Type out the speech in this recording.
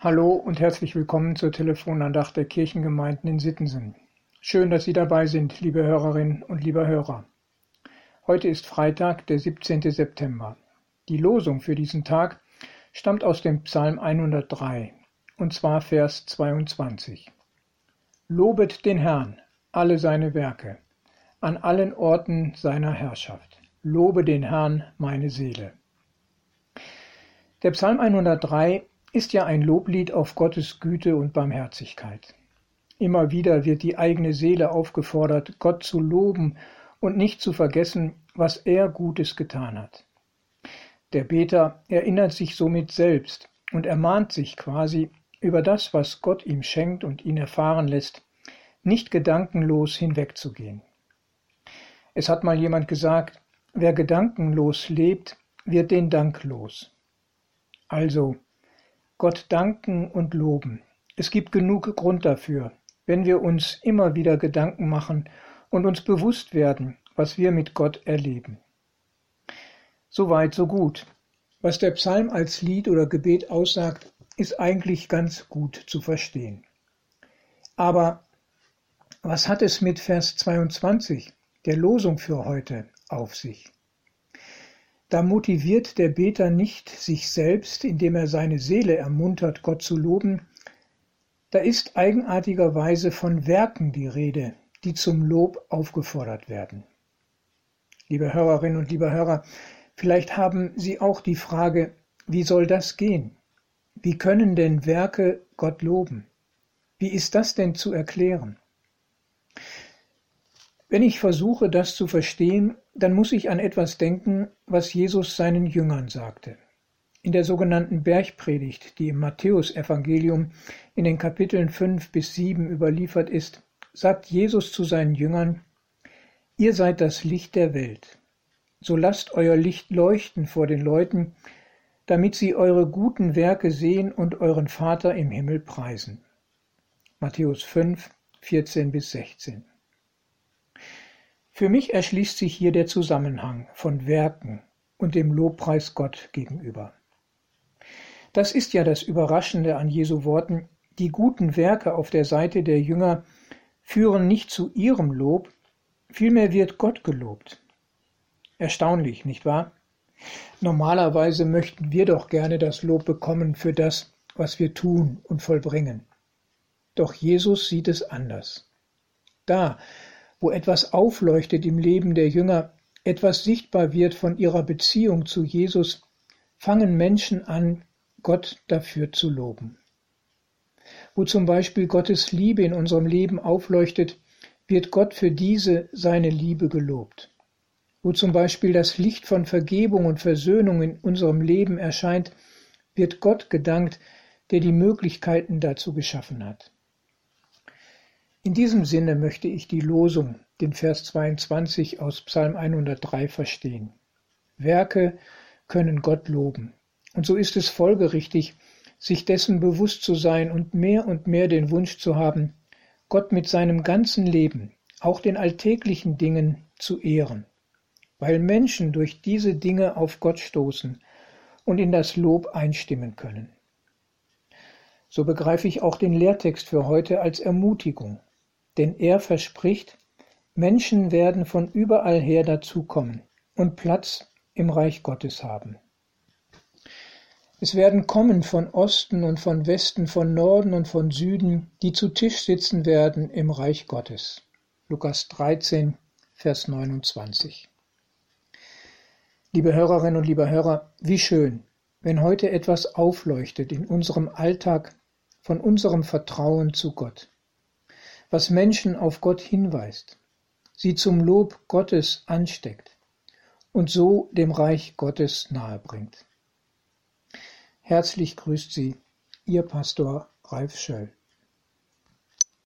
Hallo und herzlich willkommen zur Telefonandacht der Kirchengemeinden in Sittensen. Schön, dass Sie dabei sind, liebe Hörerinnen und lieber Hörer. Heute ist Freitag, der 17. September. Die Losung für diesen Tag stammt aus dem Psalm 103, und zwar Vers 22. Lobet den Herrn, alle seine Werke, an allen Orten seiner Herrschaft. Lobe den Herrn, meine Seele. Der Psalm 103 ist ja ein Loblied auf Gottes Güte und Barmherzigkeit. Immer wieder wird die eigene Seele aufgefordert, Gott zu loben und nicht zu vergessen, was er Gutes getan hat. Der Beter erinnert sich somit selbst und ermahnt sich quasi, über das, was Gott ihm schenkt und ihn erfahren lässt, nicht gedankenlos hinwegzugehen. Es hat mal jemand gesagt, wer gedankenlos lebt, wird den Dank los. Also, Gott danken und loben. Es gibt genug Grund dafür, wenn wir uns immer wieder Gedanken machen und uns bewusst werden, was wir mit Gott erleben. Soweit, so gut. Was der Psalm als Lied oder Gebet aussagt, ist eigentlich ganz gut zu verstehen. Aber was hat es mit Vers 22, der Losung für heute, auf sich? Da motiviert der Beter nicht sich selbst, indem er seine Seele ermuntert, Gott zu loben, da ist eigenartigerweise von Werken die Rede, die zum Lob aufgefordert werden. Liebe Hörerinnen und liebe Hörer, vielleicht haben Sie auch die Frage, wie soll das gehen? Wie können denn Werke Gott loben? Wie ist das denn zu erklären? Wenn ich versuche, das zu verstehen, dann muss ich an etwas denken, was Jesus seinen Jüngern sagte. In der sogenannten Bergpredigt, die im Matthäusevangelium in den Kapiteln 5 bis 7 überliefert ist, sagt Jesus zu seinen Jüngern, Ihr seid das Licht der Welt. So lasst euer Licht leuchten vor den Leuten, damit sie eure guten Werke sehen und euren Vater im Himmel preisen. Matthäus 5, 14 bis 16. Für mich erschließt sich hier der Zusammenhang von Werken und dem Lobpreis Gott gegenüber. Das ist ja das Überraschende an Jesu Worten, die guten Werke auf der Seite der Jünger führen nicht zu ihrem Lob, vielmehr wird Gott gelobt. Erstaunlich, nicht wahr? Normalerweise möchten wir doch gerne das Lob bekommen für das, was wir tun und vollbringen. Doch Jesus sieht es anders. Da, wo etwas aufleuchtet im Leben der Jünger, etwas sichtbar wird von ihrer Beziehung zu Jesus, fangen Menschen an, Gott dafür zu loben. Wo zum Beispiel Gottes Liebe in unserem Leben aufleuchtet, wird Gott für diese seine Liebe gelobt. Wo zum Beispiel das Licht von Vergebung und Versöhnung in unserem Leben erscheint, wird Gott gedankt, der die Möglichkeiten dazu geschaffen hat. In diesem Sinne möchte ich die Losung, den Vers 22 aus Psalm 103 verstehen. Werke können Gott loben. Und so ist es folgerichtig, sich dessen bewusst zu sein und mehr und mehr den Wunsch zu haben, Gott mit seinem ganzen Leben, auch den alltäglichen Dingen, zu ehren, weil Menschen durch diese Dinge auf Gott stoßen und in das Lob einstimmen können. So begreife ich auch den Lehrtext für heute als Ermutigung denn er verspricht, Menschen werden von überall her dazukommen und Platz im Reich Gottes haben. Es werden kommen von Osten und von Westen, von Norden und von Süden, die zu Tisch sitzen werden im Reich Gottes. Lukas 13, Vers 29. Liebe Hörerinnen und liebe Hörer, wie schön, wenn heute etwas aufleuchtet in unserem Alltag von unserem Vertrauen zu Gott was Menschen auf Gott hinweist, sie zum Lob Gottes ansteckt und so dem Reich Gottes nahebringt. Herzlich grüßt Sie, Ihr Pastor Ralf Schöll.